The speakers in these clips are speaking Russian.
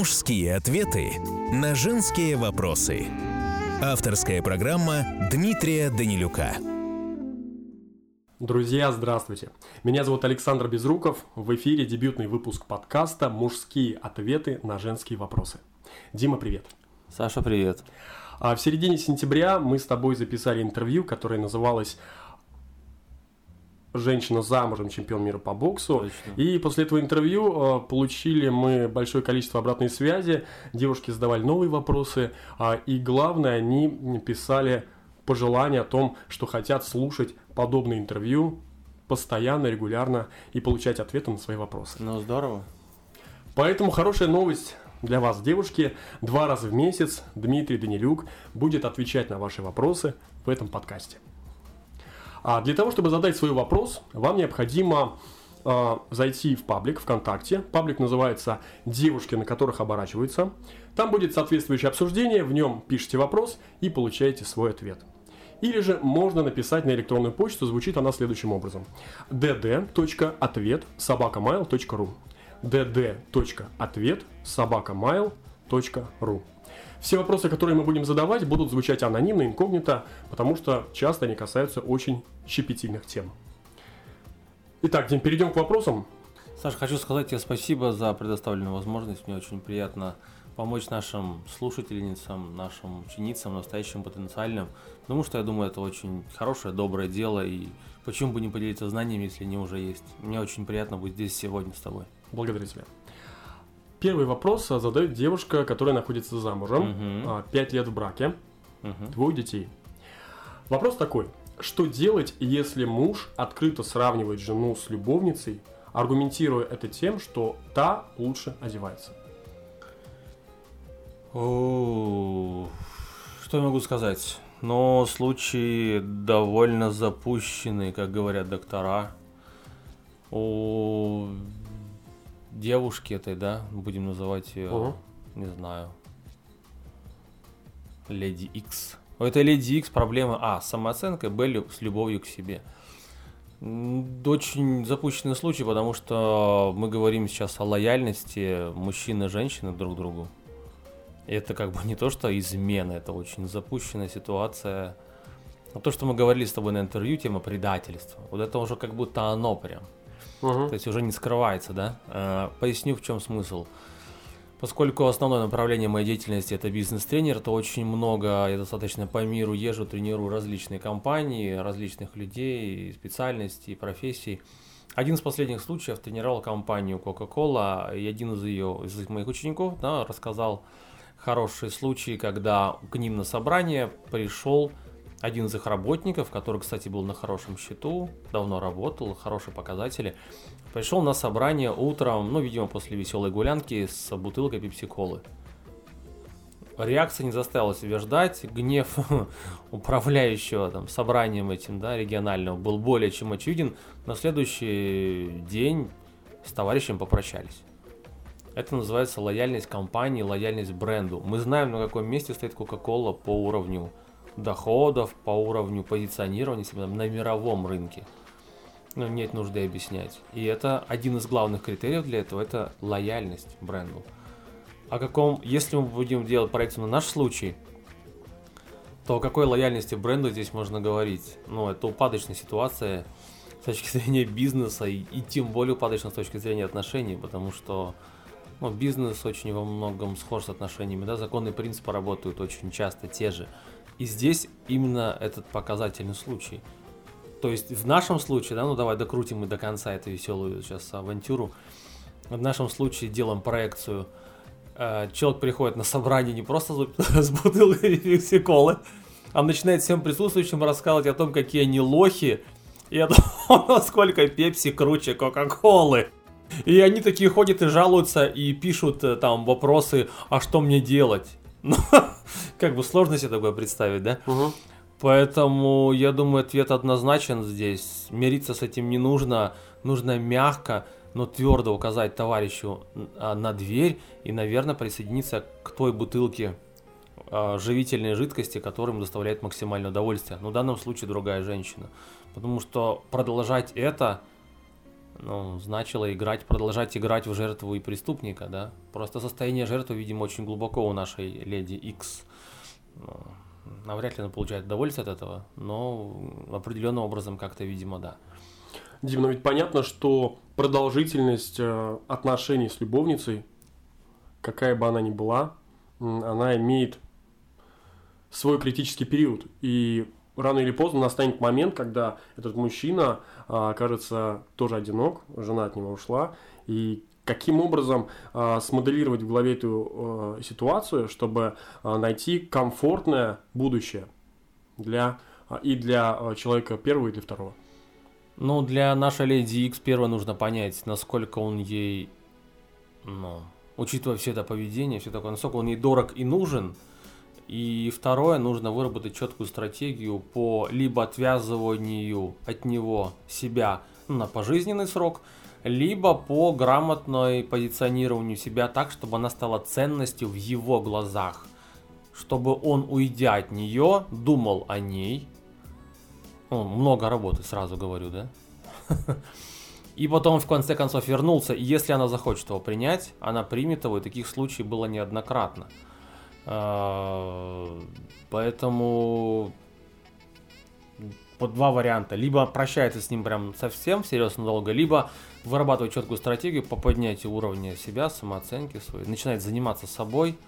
Мужские ответы на женские вопросы. Авторская программа Дмитрия Данилюка. Друзья, здравствуйте. Меня зовут Александр Безруков. В эфире дебютный выпуск подкаста «Мужские ответы на женские вопросы». Дима, привет. Саша, привет. А в середине сентября мы с тобой записали интервью, которое называлось женщина замужем, чемпион мира по боксу. Точно. И после этого интервью э, получили мы большое количество обратной связи. Девушки задавали новые вопросы. а, и главное, они писали пожелания о том, что хотят слушать подобные интервью постоянно, регулярно и получать ответы на свои вопросы. Ну, здорово. Поэтому хорошая новость для вас, девушки. Два раза в месяц Дмитрий Данилюк будет отвечать на ваши вопросы в этом подкасте. А для того, чтобы задать свой вопрос, вам необходимо э, зайти в паблик ВКонтакте. Паблик называется «Девушки, на которых оборачиваются». Там будет соответствующее обсуждение, в нем пишите вопрос и получаете свой ответ. Или же можно написать на электронную почту, звучит она следующим образом. dd.ответ собакамайл.ру dd.ответ Все вопросы, которые мы будем задавать, будут звучать анонимно, инкогнито, потому что часто они касаются очень щепетильных тем. Итак, Дим, перейдем к вопросам. Саша, хочу сказать тебе спасибо за предоставленную возможность. Мне очень приятно помочь нашим слушательницам, нашим ученицам, настоящим потенциальным. Потому что я думаю, это очень хорошее, доброе дело. И почему бы не поделиться знаниями, если они уже есть. Мне очень приятно быть здесь сегодня с тобой. Благодарю тебя. Первый вопрос а, задает девушка, которая находится замужем, Мгм. а, пять лет в браке, Мгм. двое детей. Вопрос такой. Что делать, если муж открыто сравнивает жену с любовницей, аргументируя это тем, что та лучше одевается? О, Что я могу сказать? Но случай довольно запущенный, как говорят доктора. Девушки этой, да, будем называть ее, Ага. не знаю, Леди Икс. У этой Леди Икс проблемы А с самооценкой, Б с любовью к себе. Очень запущенный случай, потому что мы говорим сейчас о лояльности мужчины и женщины друг к другу. И это как бы не то, что измена, это очень запущенная ситуация. Но то, что мы говорили с тобой на интервью, тема предательства, вот это уже как будто оно прям. То есть уже не скрывается, да? Э, Поясню, в чем смысл. Поскольку основное направление моей деятельности это бизнес-тренер, то очень много, я достаточно по миру езжу, тренирую различные компании, различных людей, специальностей, профессий. Один из последних случаев тренировал компанию Coca-Cola, и один из ее, из моих учеников, да, рассказал хороший случай, когда к ним на собрание пришел один из их работников, который, кстати, был на хорошем счету, давно работал, хорошие показатели, пришел на собрание утром, ну, видимо, после веселой гулянки с бутылкой пепси-колы. Реакция не заставила себя ждать, гнев управляющего там, собранием этим, да, регионального был более чем очевиден. На следующий день с товарищем попрощались. Это называется лояльность компании, лояльность бренду. Мы знаем, на каком месте стоит Coca-Cola по уровню доходов, по уровню позиционирования себя на мировом рынке. Ну, нет нужды объяснять. И это один из главных критериев для этого, это лояльность бренду. О каком, если мы будем делать проекцию на наш случай, то о какой лояльности бренду здесь можно говорить? Ну, это упадочная ситуация с точки зрения бизнеса и, и тем более упадочная с точки зрения отношений, потому что ну, бизнес очень во многом схож с отношениями, да, законы и принципы работают очень часто те же. И здесь именно этот показательный случай. То есть в нашем случае, да, ну давай докрутим мы до конца эту веселую сейчас авантюру. В нашем случае делаем проекцию. Э, Человек приходит на собрание не просто с бутылкой пепси-колы, а начинает всем присутствующим рассказывать о том, какие они лохи, и о том, насколько пепси круче кока-колы. И они такие ходят и жалуются, и пишут э, там вопросы, а что мне делать? Ну, как бы сложно себе такое представить, да? Мгм. Поэтому я думаю, ответ однозначен здесь. Мириться с этим не нужно. Нужно мягко, но твердо указать товарищу а, на дверь и, наверное, присоединиться к той бутылке а, живительной жидкости, которая им доставляет максимальное удовольствие. Но в данном случае другая женщина. Потому что продолжать это ну, значило играть, продолжать играть в жертву и преступника, да. Просто состояние жертвы, видимо, очень глубоко у нашей леди X. Ну, навряд ли она получает удовольствие от этого, но определенным образом как-то, видимо, да. Дим, но ведь понятно, что продолжительность э, отношений с любовницей, какая бы она ни была, она имеет свой критический период. И рано или поздно настанет момент, когда этот мужчина а, окажется тоже одинок, жена от него ушла, и каким образом а, смоделировать в голове эту а, ситуацию, чтобы найти комфортное будущее для и для человека первого и для второго. Ну, для нашей леди X первое нужно понять, насколько он ей, ну, учитывая все это поведение, все такое, насколько он ей дорог и нужен, и второе, нужно выработать четкую стратегию по либо отвязыванию от него себя на пожизненный срок, либо по грамотной позиционированию себя так, чтобы она стала ценностью в его глазах. Чтобы он, уйдя от нее, думал о ней. Ну, много работы, сразу говорю, да? И потом в конце концов вернулся, и если она захочет его принять, она примет его, и таких случаев было неоднократно. А, поэтому по два варианта. Либо прощается с ним прям совсем серьезно долго, либо вырабатывать четкую стратегию по поднятию уровня себя, самооценки своей, начинает заниматься собой,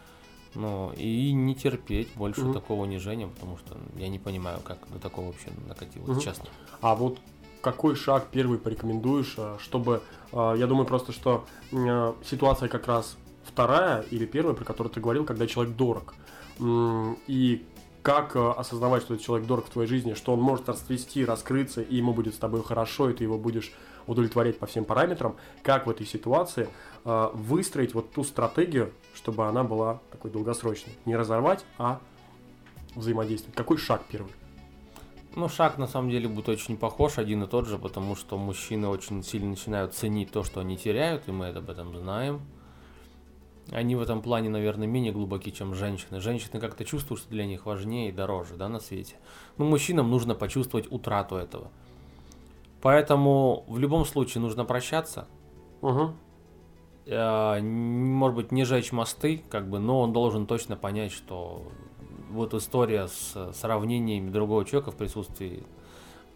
ну, и не терпеть больше mm-hmm. такого унижения, потому что я не понимаю, как до такого вообще накатилось, mm-hmm. честно. А вот какой шаг первый порекомендуешь, а, чтобы, а, я думаю просто, что ситуация как раз вторая или первая, про которую ты говорил, когда человек дорог. И как э, осознавать, что этот человек дорог в твоей жизни, что он может расцвести, раскрыться, и ему будет с тобой хорошо, и ты его будешь удовлетворять по всем параметрам, как в этой ситуации э, выстроить вот ту стратегию, чтобы она была такой долгосрочной. Не разорвать, а взаимодействовать. Какой шаг первый? Ну, шаг на самом деле будет очень похож, один и тот же, потому что мужчины очень сильно начинают ценить то, что они теряют, и мы об этом знаем. Они в этом плане, наверное, менее глубоки, чем женщины. Женщины как-то чувствуют, что для них важнее и дороже, да, на свете. Но мужчинам нужно почувствовать утрату этого. Поэтому в любом случае нужно прощаться. Угу. Может быть, не жечь мосты, как бы, но он должен точно понять, что вот история с сравнениями другого человека в присутствии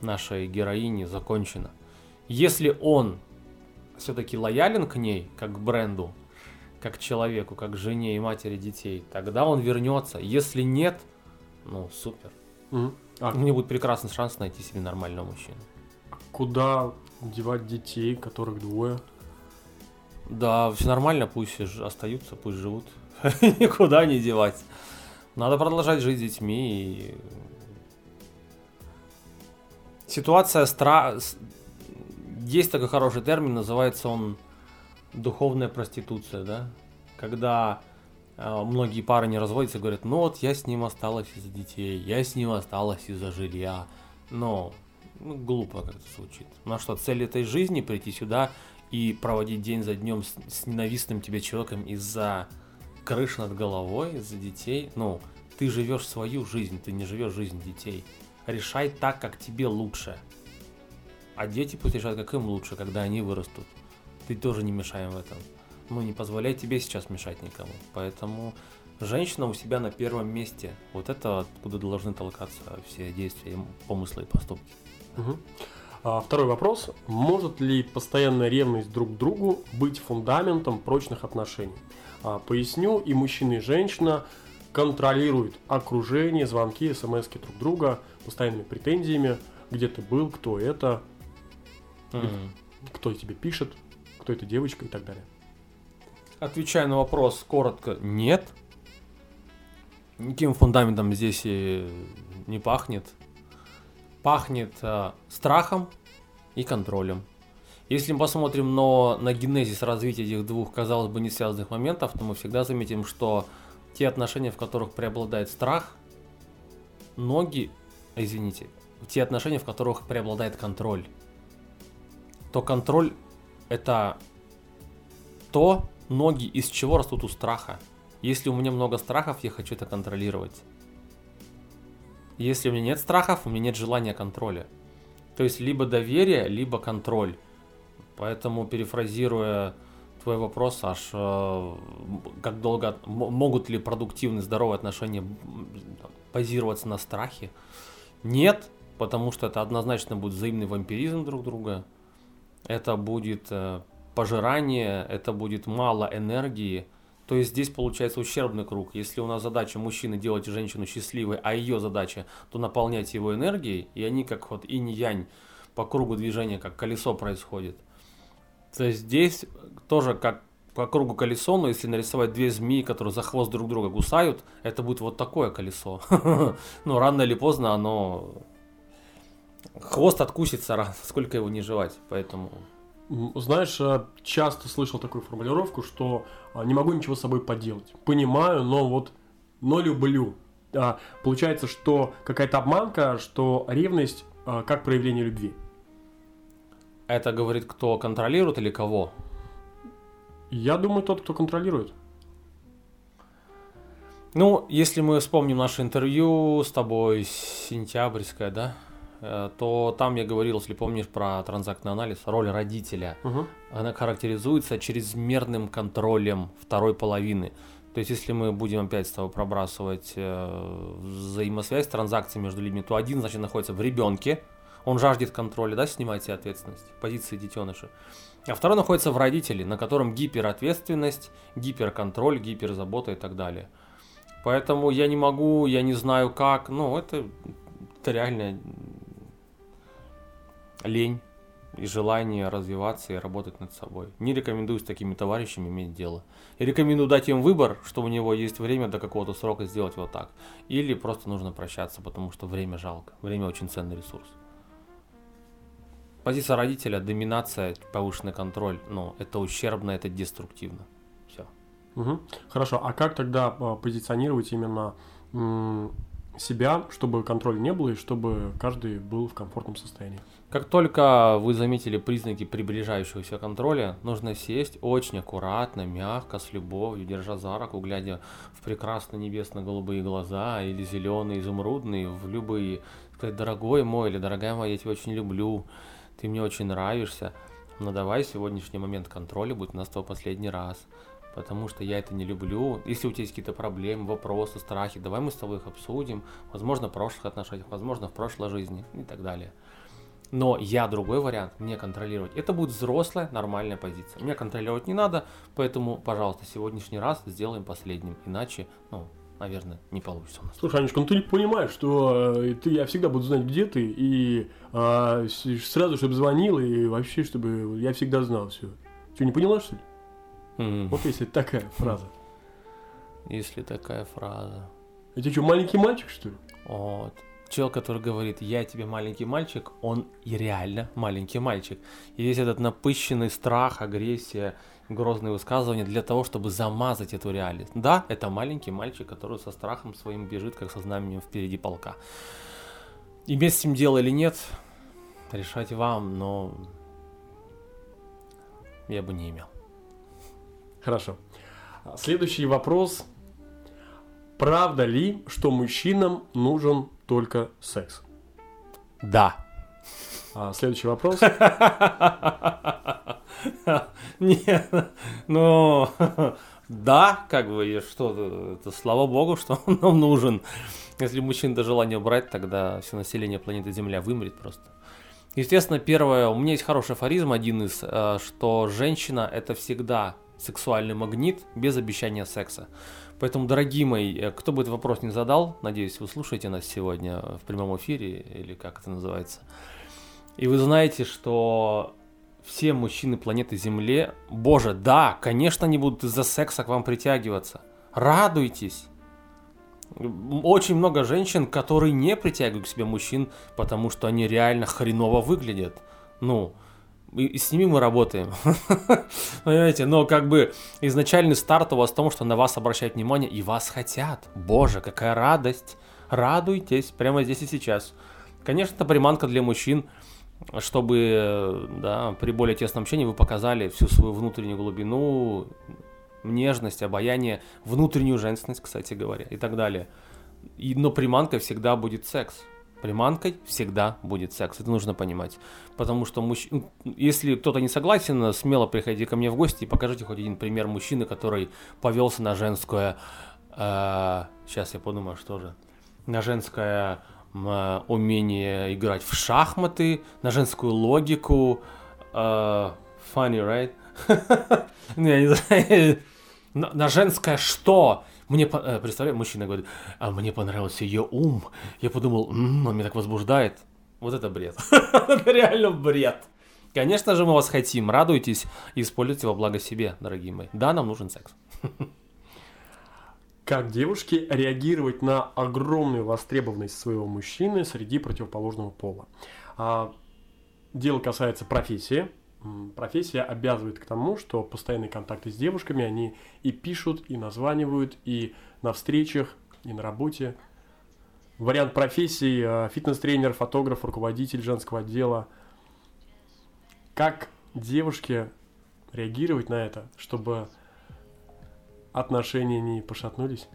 нашей героини закончена. Если он все-таки лоялен к ней, как к бренду, как человеку, как жене и матери детей, тогда он вернется. Если нет, ну супер. Угу. А... У меня будет прекрасный шанс найти себе нормального мужчину. Куда девать детей, которых двое? Да, все нормально, пусть остаются, пусть живут. Никуда не девать. Надо продолжать жить с детьми. И... Ситуация стра... Есть такой хороший термин, называется он духовная проституция, да? Когда э, многие пары не разводятся, говорят, ну вот я с ним осталась из-за детей, я с ним осталась из-за жилья. Но ну, глупо как-то звучит. Ну а что, цель этой жизни прийти сюда и проводить день за днем с, с ненавистным тебе человеком из-за крыши над головой, из-за детей? Ну, ты живешь свою жизнь, ты не живешь жизнь детей. Решай так, как тебе лучше. А дети пусть решают, как им лучше, когда они вырастут ты тоже не мешаем в этом. Ну, не позволяй тебе сейчас мешать никому. Поэтому женщина у себя на первом месте. Вот это откуда должны толкаться все действия, помыслы и поступки. Угу. А, второй вопрос. Может ли постоянная ревность друг к другу быть фундаментом прочных отношений? А, поясню, и мужчина, и женщина контролируют окружение, звонки, смс друг друга, постоянными претензиями, где ты был, кто это, mm кто тебе пишет, кто эта девочка и так далее. Отвечая на вопрос коротко, нет. Никаким фундаментом здесь и не пахнет. Пахнет э, страхом и контролем. Если мы посмотрим на, на генезис развития этих двух, казалось бы, не связанных моментов, то мы всегда заметим, что те отношения, в которых преобладает страх, ноги, извините, те отношения, в которых преобладает контроль, то контроль это то, ноги из чего растут у страха. Если у меня много страхов, я хочу это контролировать. Если у меня нет страхов, у меня нет желания контроля. То есть либо доверие, либо контроль. Поэтому, перефразируя твой вопрос, аж э, как долго могут ли продуктивные здоровые отношения базироваться на страхе? Нет, потому что это однозначно будет взаимный вампиризм друг друга. Это будет э, пожирание, это будет мало энергии. То есть здесь получается ущербный круг. Если у нас задача мужчины делать женщину счастливой, а ее задача то наполнять его энергией, и они как вот инь-янь по кругу движения, как колесо происходит. То есть здесь тоже как по кругу колесо, но если нарисовать две змеи, которые за хвост друг друга кусают, это будет вот такое колесо. Ну, рано или поздно оно... Хвост откусится, сколько его не жевать, поэтому... Знаешь, э, часто слышал такую формулировку, что а, не могу ничего с собой поделать. Понимаю, но вот, но люблю. А, получается, что какая-то обманка, что ревность а, как проявление любви. Это говорит, кто контролирует или кого? Я думаю, тот, кто контролирует. Ну, если мы вспомним наше интервью с тобой, сентябрьское, да, то там я говорил, если помнишь про транзактный анализ, роль родителя. Угу. Она характеризуется чрезмерным контролем второй половины. То есть, если мы будем опять с тобой пробрасывать э, взаимосвязь транзакций между людьми, то один, значит, находится в ребенке, он жаждет контроля, да, снимать себе ответственность, позиции детеныша. А второй находится в родителе, на котором гиперответственность, гиперконтроль, гиперзабота и так далее. Поэтому я не могу, я не знаю как, ну, это, это реально лень и желание развиваться и работать над собой. Не рекомендую с такими товарищами иметь дело. И рекомендую дать им выбор, что у него есть время до какого-то срока сделать вот так. Или просто нужно прощаться, потому что время жалко. Время очень ценный ресурс. Позиция родителя, доминация, повышенный контроль, ну, это ущербно, это деструктивно. Все. Угу. Хорошо, а как тогда а, позиционировать именно себя, чтобы контроля не было и чтобы каждый был в комфортном состоянии? Как только вы заметили признаки приближающегося контроля, нужно сесть очень аккуратно, мягко, с любовью, держа за руку, глядя в прекрасно небесно-голубые глаза или зеленые, изумрудные, в любые, сказать, дорогой мой или дорогая моя, я тебя очень люблю, ты мне очень нравишься, но давай сегодняшний момент контроля будет у нас твой последний раз, потому что я это не люблю. Если у тебя есть какие-то проблемы, вопросы, страхи, давай мы с тобой их обсудим, возможно, в прошлых отношениях, возможно, в прошлой жизни и так далее. Но я другой вариант, мне контролировать. Это будет взрослая, нормальная позиция. Мне контролировать не надо, поэтому, пожалуйста, сегодняшний раз сделаем последним. Иначе, ну, наверное, не получится у нас. Слушай, Анечка, ну ты понимаешь, что э, ты, я всегда буду знать, где ты, и э, сразу, чтобы звонил, и вообще, чтобы я всегда знал все. Что, не поняла, что ли? Mm-hmm. Вот если такая фраза. Если такая фраза. Это что, маленький мальчик, что ли? Вот. Человек, который говорит, я тебе маленький мальчик, он и реально маленький мальчик. И весь этот напыщенный страх, агрессия, грозные высказывания для того, чтобы замазать эту реальность. Да, это маленький мальчик, который со страхом своим бежит, как со знаменем впереди полка. Иметь с ним дело или нет, решать вам, но я бы не имел. Хорошо. Следующий вопрос. Правда ли, что мужчинам нужен только секс? Да. А, следующий вопрос. Нет, ну, да, как бы, что, это, слава богу, что он нам нужен. Если мужчин до желания брать, тогда все население планеты Земля вымрет просто. Естественно, первое, у меня есть хороший афоризм, один из, э, что женщина это всегда сексуальный магнит без обещания секса. Поэтому, дорогие мои, э, кто бы этот вопрос не задал, надеюсь, вы слушаете нас сегодня в прямом эфире, или как это называется, и вы знаете, что все мужчины планеты Земле, боже, да, конечно, они будут из-за секса к вам притягиваться. Радуйтесь. Очень много женщин, которые не притягивают к себе мужчин, потому что они реально хреново выглядят. Ну, и, с ними мы работаем. Понимаете, но как бы изначальный старт у вас в том, что на вас обращают внимание и вас хотят. Боже, какая радость. Радуйтесь прямо здесь и сейчас. Конечно, это приманка для мужчин, чтобы да, при более тесном общении вы показали всю свою внутреннюю глубину, нежность, обаяние, внутреннюю женственность, кстати говоря, и так далее. И, но приманкой всегда будет секс. Приманкой всегда будет секс. Это нужно понимать. Потому что мужч... Если кто-то не согласен, смело приходите ко мне в гости и покажите хоть один пример мужчины, который повелся на женское... Э, сейчас я подумаю, что же. На женское э, умение играть в шахматы, на женскую логику. Э, funny, right? Ну. На женское что? Мне, э, представляю, мужчина говорит, а мне понравился ее ум. Я подумал, м-м, он меня так возбуждает. Вот это бред. это реально бред. Конечно же, мы вас хотим. Радуйтесь и используйте во благо себе, дорогие мои. Да, нам нужен секс. Как девушке реагировать на огромную востребованность своего мужчины среди противоположного пола? А, дело касается профессии, профессия обязывает к тому, что постоянные контакты с девушками, они и пишут, и названивают, и на встречах, и на работе. Вариант профессии э, – фитнес-тренер, фотограф, руководитель женского отдела. Как девушке реагировать на это, чтобы отношения не пошатнулись?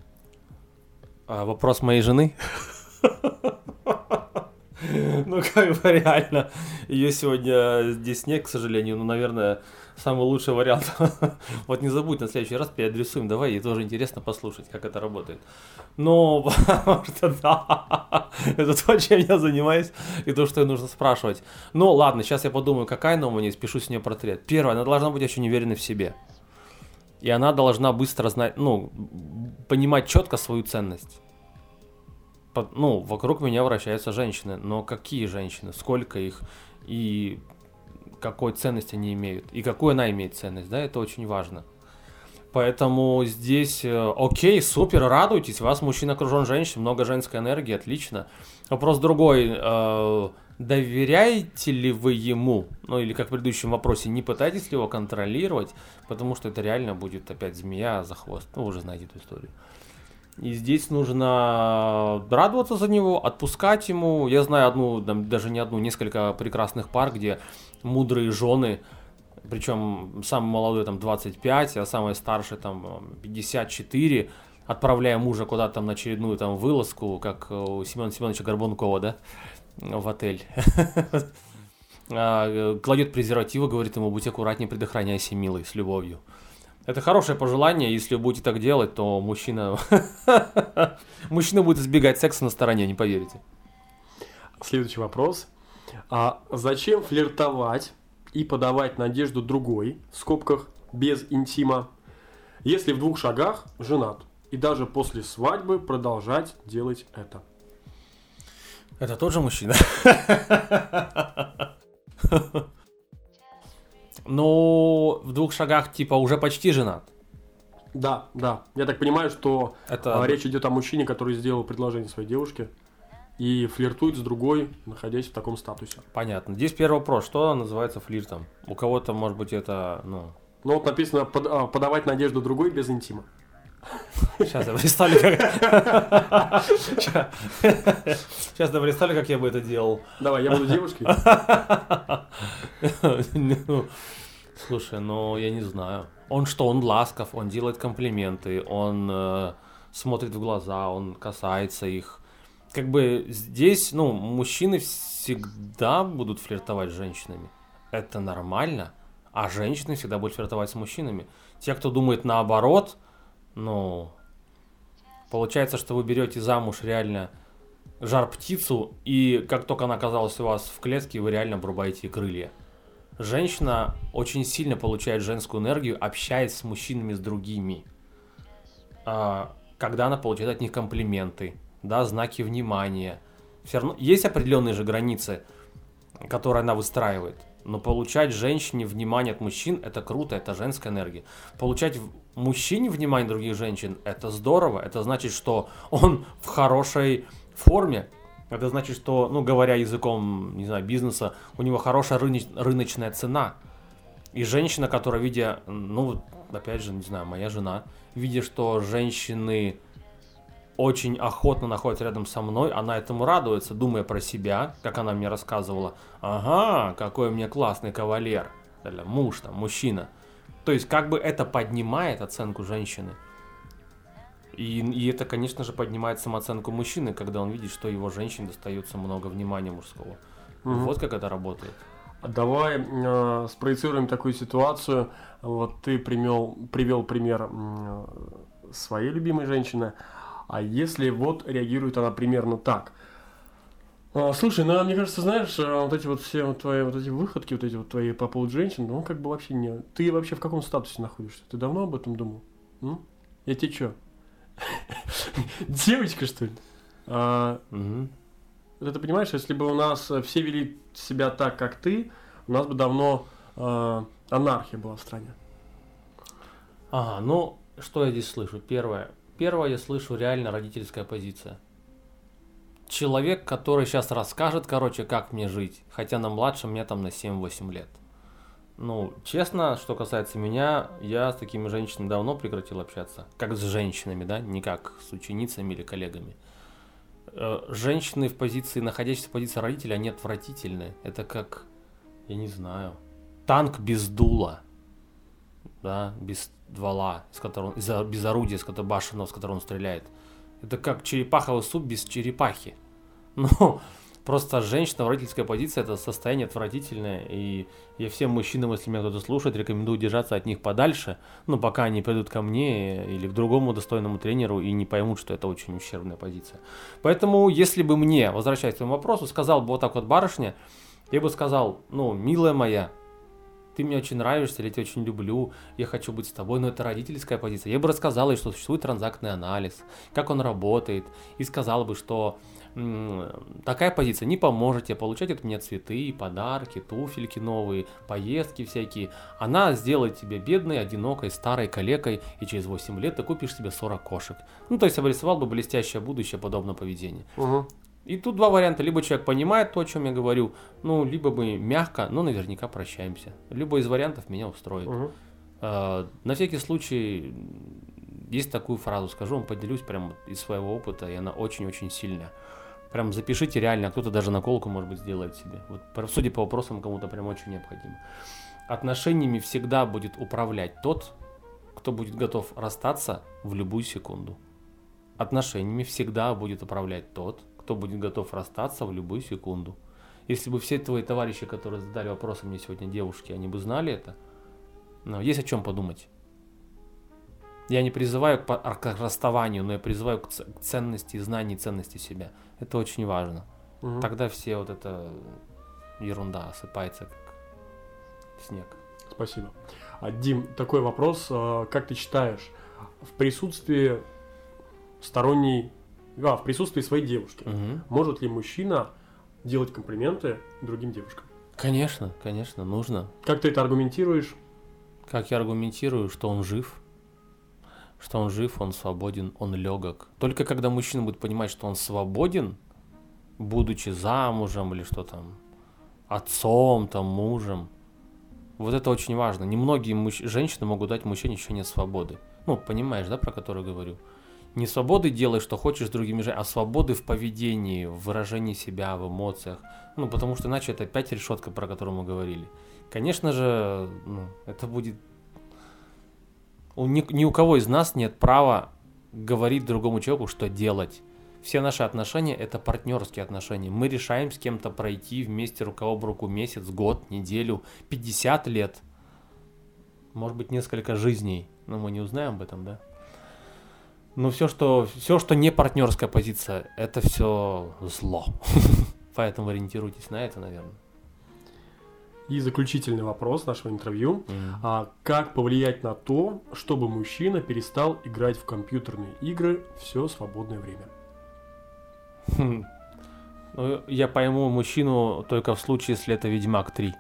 А, вопрос моей жены. Ну, как бы реально. Ее сегодня здесь нет, к сожалению. Ну, наверное, самый лучший вариант. Вот не забудь, на следующий раз переадресуем. Давай, ей тоже интересно послушать, как это работает. Ну, потому что да, это то, чем я занимаюсь, и то, что ей нужно спрашивать. Ну, ладно, сейчас я подумаю, какая она у меня, спешу с нее портрет. Первое, она должна быть очень уверена в себе. И она должна быстро знать, ну, понимать четко свою ценность ну, вокруг меня вращаются женщины, но какие женщины, сколько их? И какой ценность они имеют, и какую она имеет ценность, да, это очень важно. Поэтому здесь, э, окей, супер, радуйтесь, вас мужчина окружен женщин, много женской энергии, отлично. Вопрос другой, э, доверяете ли вы ему, ну или как в предыдущем вопросе, не пытаетесь ли его контролировать, потому что это реально будет опять змея за хвост, ну вы уже знаете эту историю. И здесь нужно радоваться за него, отпускать ему. Я знаю одну, даже не одну, несколько прекрасных пар, где мудрые жены, причем самый молодой там 25, а самый старший там 54, отправляя мужа куда-то там на очередную там вылазку, как у Семена Семеновича Горбункова, да, в отель. А, кладет презервативы, говорит ему, будь аккуратнее, предохраняйся, милый, с любовью. Это хорошее пожелание, если вы будете так делать, то мужчина... мужчина будет избегать секса на стороне, не поверите. Следующий вопрос. А зачем флиртовать и подавать надежду другой, в скобках, без интима, если в двух шагах женат, и даже после свадьбы продолжать делать это? Это тот же мужчина. Ну, в двух шагах, типа, уже почти женат. Да, да. Я так понимаю, что Это... А, речь идет о мужчине, который сделал предложение своей девушке и флиртует с другой, находясь в таком статусе. Понятно. Здесь первый вопрос. Что называется флиртом? У кого-то, может быть, это, ну... Ну, вот написано под, а, подавать надежду другой без интима. Сейчас я представлю, как... Сейчас я представлю, как я бы это делал. Давай, я буду девушкой. Ну, слушай, ну я не знаю. Он что, он ласков, он делает комплименты, он э, смотрит в глаза, он касается их. Как бы здесь, ну, мужчины всегда будут флиртовать с женщинами. Это нормально. А женщины всегда будут флиртовать с мужчинами. Те, кто думает наоборот, ну, получается, что вы берете замуж реально жар-птицу, и как только она оказалась у вас в клетке, вы реально обрубаете крылья. Женщина очень сильно получает женскую энергию, общаясь с мужчинами, с другими. А, когда она получает от них комплименты, да, знаки внимания. Все равно есть определенные же границы, которые она выстраивает. Но получать женщине внимание от мужчин – это круто, это женская энергия. Получать мужчине внимание других женщин – это здорово. Это значит, что он в хорошей форме. Это значит, что, ну, говоря языком, не знаю, бизнеса, у него хорошая рыноч- рыночная цена. И женщина, которая, видя, ну, опять же, не знаю, моя жена, видя, что женщины очень охотно находится рядом со мной, она этому радуется, думая про себя, как она мне рассказывала. Ага, какой у меня классный кавалер, муж там, мужчина. То есть как бы это поднимает оценку женщины. И, и это, конечно же, поднимает самооценку мужчины, когда он видит, что его женщине достается много внимания мужского. Мгм. Вот как это работает. Давай э, спроецируем такую ситуацию. Вот ты примел, привел пример э, своей любимой женщины. А если вот реагирует она примерно так. А, слушай, ну, мне кажется, знаешь, э, вот эти вот все вот твои вот эти выходки, вот эти вот твои по поводу женщин, ну, как бы вообще не... Ты вообще в каком статусе находишься? Ты давно об этом думал? М? Я тебе что? Девочка, что ли? А, это ты понимаешь, если бы у нас э, все вели себя так, как ты, у нас бы давно э, анархия была в стране. Ага, ну, что я здесь слышу? Первое. Первое, я слышу реально родительская позиция. Человек, который сейчас расскажет, короче, как мне жить, хотя на младшем мне там на 7-8 лет. Ну, честно, что касается меня, я с такими женщинами давно прекратил общаться. Как с женщинами, да, не как с ученицами или коллегами. Э, Женщины в позиции, находящиеся в позиции родителя, они отвратительны. Это как, я не знаю, танк без дула да, без ствола, с которого, из без орудия, с которого башенного, с которого он стреляет. Это как черепаховый суп без черепахи. Ну, просто женщина в родительской позиции это состояние отвратительное, и я всем мужчинам, если меня кто-то слушает, рекомендую держаться от них подальше, ну, пока они придут ко мне или к другому достойному тренеру и не поймут, что это очень ущербная позиция. Поэтому, если бы мне, возвращаясь к твоему вопросу, сказал бы вот так вот барышня, я бы сказал, ну, милая моя, ты мне очень нравишься, или я тебя очень люблю, я хочу быть с тобой, но это родительская позиция. Я бы рассказал ей, что существует транзактный анализ, как он работает, и сказал бы, что такая позиция не поможет тебе получать от меня цветы, подарки, туфельки новые, поездки всякие. Она сделает тебя бедной, одинокой, старой, калекой, и через 8 лет ты купишь себе 40 кошек. Ну, то есть обрисовал бы блестящее будущее подобного поведения. И тут два варианта. Либо человек понимает то, о чем я говорю, ну, либо мы мягко, но наверняка прощаемся. Любой из вариантов меня устроит. Мгм. Э, На всякий случай, есть такую фразу, скажу вам, поделюсь прямо из своего опыта, и она очень-очень сильная. Прям запишите реально, кто-то даже наколку, может быть, сделает себе. Вот, судя по вопросам, кому-то прям очень необходимо. Отношениями всегда будет управлять тот, кто будет готов расстаться в любую секунду. Отношениями всегда будет управлять тот, кто будет готов расстаться в любую секунду. Если бы все твои товарищи, которые задали вопросы мне сегодня, девушки, они бы знали это, но есть о чем подумать. Я не призываю к, к расставанию, но я призываю к ценности знаний, ценности себя. Это очень важно. Мгм. Тогда все вот эта ерунда осыпается как снег. Спасибо. А, Дим, такой вопрос. а, Как ты считаешь, в присутствии сторонней... А, в присутствии своей девушки, Мгм. может ли мужчина делать комплименты другим девушкам? Конечно, конечно, нужно. Как ты это аргументируешь? Как я аргументирую, что он жив, что он жив, он свободен, он легок. Только когда мужчина будет понимать, что он свободен, будучи замужем или что там, отцом, там, мужем, вот это очень важно. Немногие мужч- женщины могут дать мужчине ощущение свободы. Ну, понимаешь, да, про которую говорю? Не свободы делай, что хочешь с другими женщинами, а свободы в поведении, в выражении себя, в эмоциях. Ну, потому что иначе это опять решетка, про которую мы говорили. Конечно же, ну, это будет... У ни, ни у кого из нас нет права говорить другому человеку, что делать. Все наши отношения – это партнерские отношения. Мы решаем с кем-то пройти вместе рука об руку месяц, год, неделю, 50 лет. Может быть, несколько жизней. Но мы не узнаем об этом, да? Но все, что, все, что не партнерская позиция, это все зло. Поэтому ориентируйтесь на это, наверное. И заключительный вопрос нашего интервью. А как повлиять на то, чтобы мужчина перестал играть в компьютерные игры все свободное время? Хм. Ну, я пойму мужчину только в случае, если это Ведьмак 3.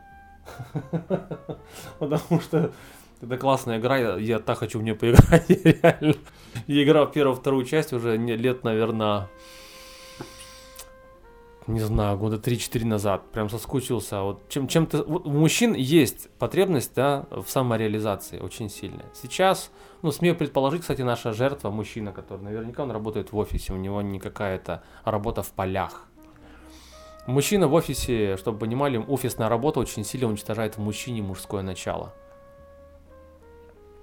Потому что это классная игра, я, я так хочу в нее поиграть, реально. Я играл первую, вторую часть уже лет, наверное, не знаю, года 3-4 назад. Прям соскучился. Вот чем, чем-то... Вот у мужчин есть потребность да, в самореализации очень сильная. Сейчас, ну, смею предположить, кстати, наша жертва, мужчина, который наверняка он работает в офисе, у него не какая-то работа в полях. Мужчина в офисе, чтобы понимали, офисная работа очень сильно уничтожает в мужчине мужское начало.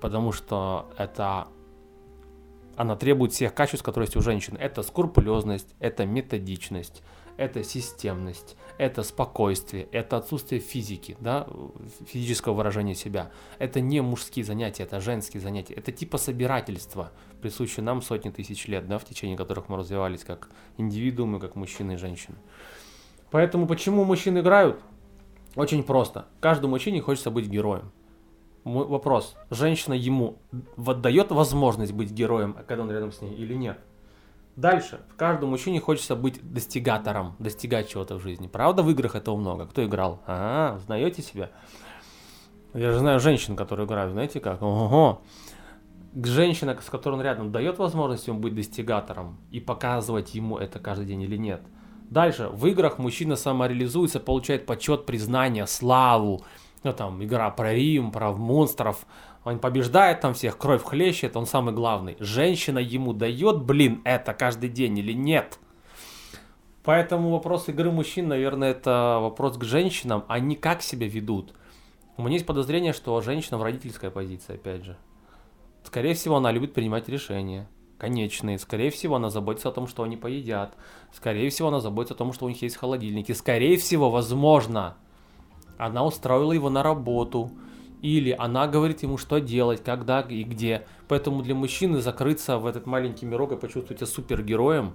Потому что это Она требует всех качеств, которые есть у женщин. Это скрупулезность, это методичность, это системность, это спокойствие, это отсутствие физики, да, физического выражения себя. Это не мужские занятия, это женские занятия. Это типа собирательства, присущие нам сотни тысяч лет, да, в течение которых мы развивались как индивидуумы, как мужчины и женщины. Поэтому почему мужчины играют? Очень просто. Каждому мужчине хочется быть героем. Мой вопрос. Женщина ему отдает возможность быть героем, когда он рядом с ней или нет? Дальше. Каждому мужчине хочется быть достигатором, достигать чего-то в жизни. Правда, в играх этого много. Кто играл? А, знаете себя? Я же знаю женщин, которые играют, знаете как? Ого. Женщина, с которой он рядом, дает возможность ему быть достигатором и показывать ему это каждый день или нет. Дальше. В играх мужчина самореализуется, получает почет, признание, славу. Ну, там, игра про Рим, про монстров – он побеждает там всех, кровь хлещет, он самый главный. Женщина ему дает, блин, это каждый день или нет? Поэтому вопрос игры мужчин, наверное, это вопрос к женщинам, они как себя ведут. У меня есть подозрение, что женщина в родительской позиции, опять же. Скорее всего, она любит принимать решения конечные. Скорее всего, она заботится о том, что они поедят. Скорее всего, она заботится о том, что у них есть холодильники. Скорее всего, возможно, она устроила его на работу или она говорит ему, что делать, когда и где. Поэтому для мужчины закрыться в этот маленький мирок и почувствовать себя супергероем,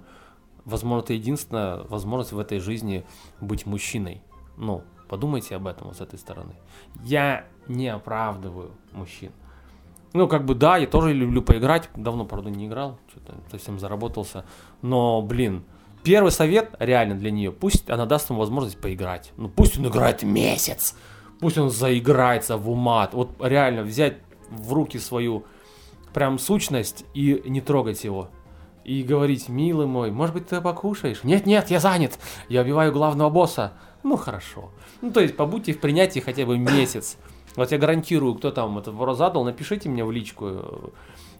возможно, это единственная возможность в этой жизни быть мужчиной. Ну, подумайте об этом вот с этой стороны. Я не оправдываю мужчин. Ну, как бы, да, я тоже люблю поиграть. Давно, правда, не играл, что-то совсем заработался. Но, блин, первый совет реально для нее, пусть она даст ему возможность поиграть. Ну, пусть он играет месяц пусть он заиграется в умат. Вот реально взять в руки свою прям сущность и не трогать его. И говорить, милый мой, может быть, ты покушаешь? Нет, нет, я занят. Я убиваю главного босса. Ну, хорошо. Ну, то есть, побудьте в принятии хотя бы месяц. Вот я гарантирую, кто там этот вопрос задал, напишите мне в личку.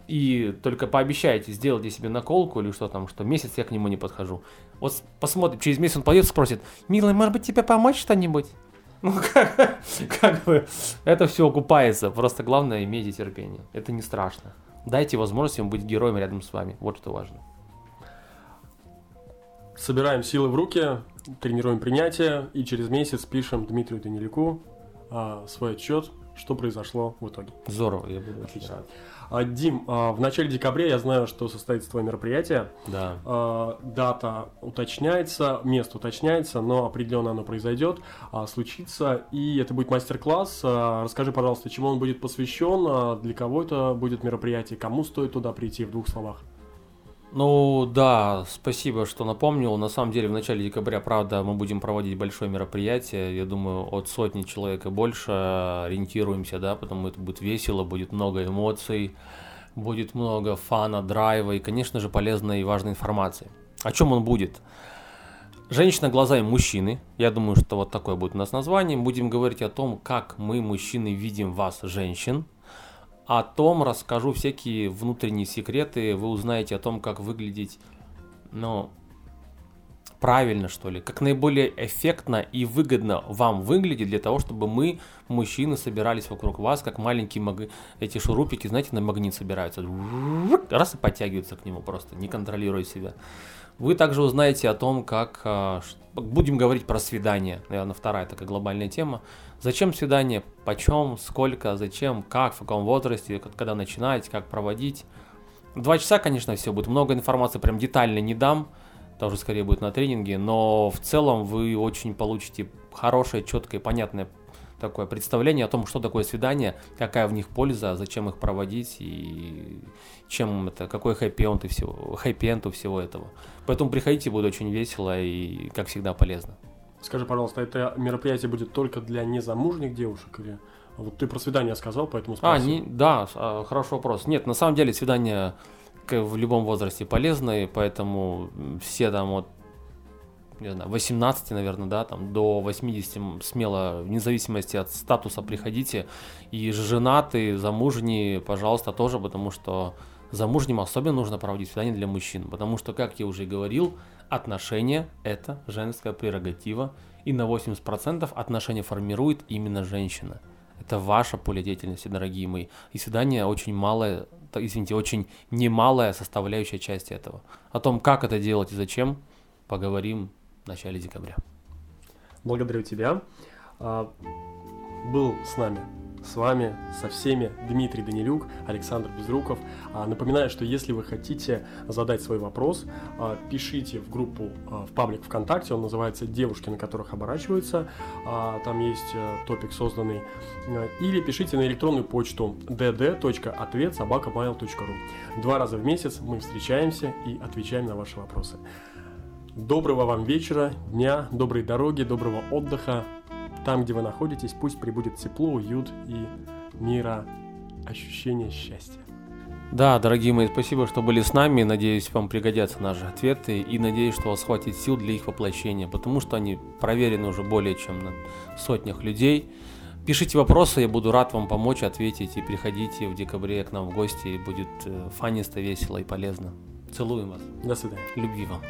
И только пообещайте, сделайте себе наколку или что там, что месяц я к нему не подхожу. Вот посмотрим, через месяц он пойдет спросит, милый, может быть, тебе помочь что-нибудь? Ну, как, как бы, это все окупается. Просто главное, имейте терпение. Это не страшно. Дайте возможность ему быть героем рядом с вами. Вот что важно. Собираем силы в руки, тренируем принятие и через месяц пишем Дмитрию Данилюку а, свой отчет, что произошло в итоге. Здорово, я буду очень рад. А, Дим, а, в начале декабря я знаю, что состоится твое мероприятие. Да. А, дата уточняется, место уточняется, но определенно оно произойдет, случится. И это будет мастер-класс. Расскажи, пожалуйста, чему он будет посвящен, для кого это будет мероприятие, кому стоит туда прийти в двух словах. Ну да, спасибо, что напомнил. На самом деле в начале декабря, правда, мы будем проводить большое мероприятие. Я думаю, от сотни человек и больше ориентируемся, да, потому это будет весело, будет много эмоций, будет много фана, драйва и, конечно же, полезной и важной информации. О чем он будет? Женщина глазами мужчины. Я думаю, что вот такое будет у нас название. Будем говорить о том, как мы, мужчины, видим вас, женщин, о том расскажу всякие внутренние секреты. Вы узнаете о том, как выглядеть, ну, правильно, что ли, как наиболее эффектно и выгодно вам выглядит для того, чтобы мы, мужчины, собирались вокруг вас, как маленькие маг... эти шурупики, знаете, на магнит собираются. Раз и подтягиваются к нему просто, не контролируя себя. Вы также узнаете о том, как... А, будем говорить про свидание, наверное, вторая такая глобальная тема. Зачем свидание, почем, сколько, зачем, как, в каком возрасте, когда начинать, как проводить. Два часа, конечно, все будет. Много информации прям детально не дам. Это уже скорее будет на тренинге. Но в целом вы очень получите хорошее, четкое, понятное такое представление о том, что такое свидание, какая в них польза, зачем их проводить и чем это, какой хэппи-энд всего, хэппи у всего этого. Поэтому приходите, будет очень весело и, как всегда, полезно. Скажи, пожалуйста, это мероприятие будет только для незамужних девушек или... Вот ты про свидание сказал, поэтому спросил. А, не, да, а, хороший вопрос. Нет, на самом деле свидание в любом возрасте полезное, поэтому все там вот не знаю, 18, наверное, да, там до 80 смело, вне зависимости от статуса приходите. И женатые, замужние, пожалуйста, тоже, потому что замужним особенно нужно проводить свидание для мужчин. Потому что, как я уже говорил, отношения – это женская прерогатива. И на 80% отношения формирует именно женщина. Это ваше поле деятельности, дорогие мои. И свидание очень малое извините, очень немалая составляющая часть этого. О том, как это делать и зачем, поговорим в начале декабря. Благодарю тебя. А, был с нами с вами, со всеми Дмитрий Данилюк, Александр Безруков. А, напоминаю, что если вы хотите задать свой вопрос, а, пишите в группу а, в паблик ВКонтакте, он называется «Девушки, на которых оборачиваются», там есть э, топик созданный, или пишите на электронную почту dd.ответ.собакамайл.ру. Два раза в месяц мы встречаемся и отвечаем на ваши вопросы. Доброго вам вечера, дня, доброй дороги, доброго отдыха. Там, где вы находитесь, пусть прибудет тепло, уют и мира, ощущение счастья. Да, дорогие мои, спасибо, что были с нами. Надеюсь, вам пригодятся наши ответы и надеюсь, что у вас хватит сил для их воплощения, потому что они проверены уже более чем на сотнях людей. Пишите вопросы, я буду рад вам помочь, ответить и приходите в декабре к нам в гости, будет э, фанисто, весело и полезно. Целуем вас. До свидания. Любви вам.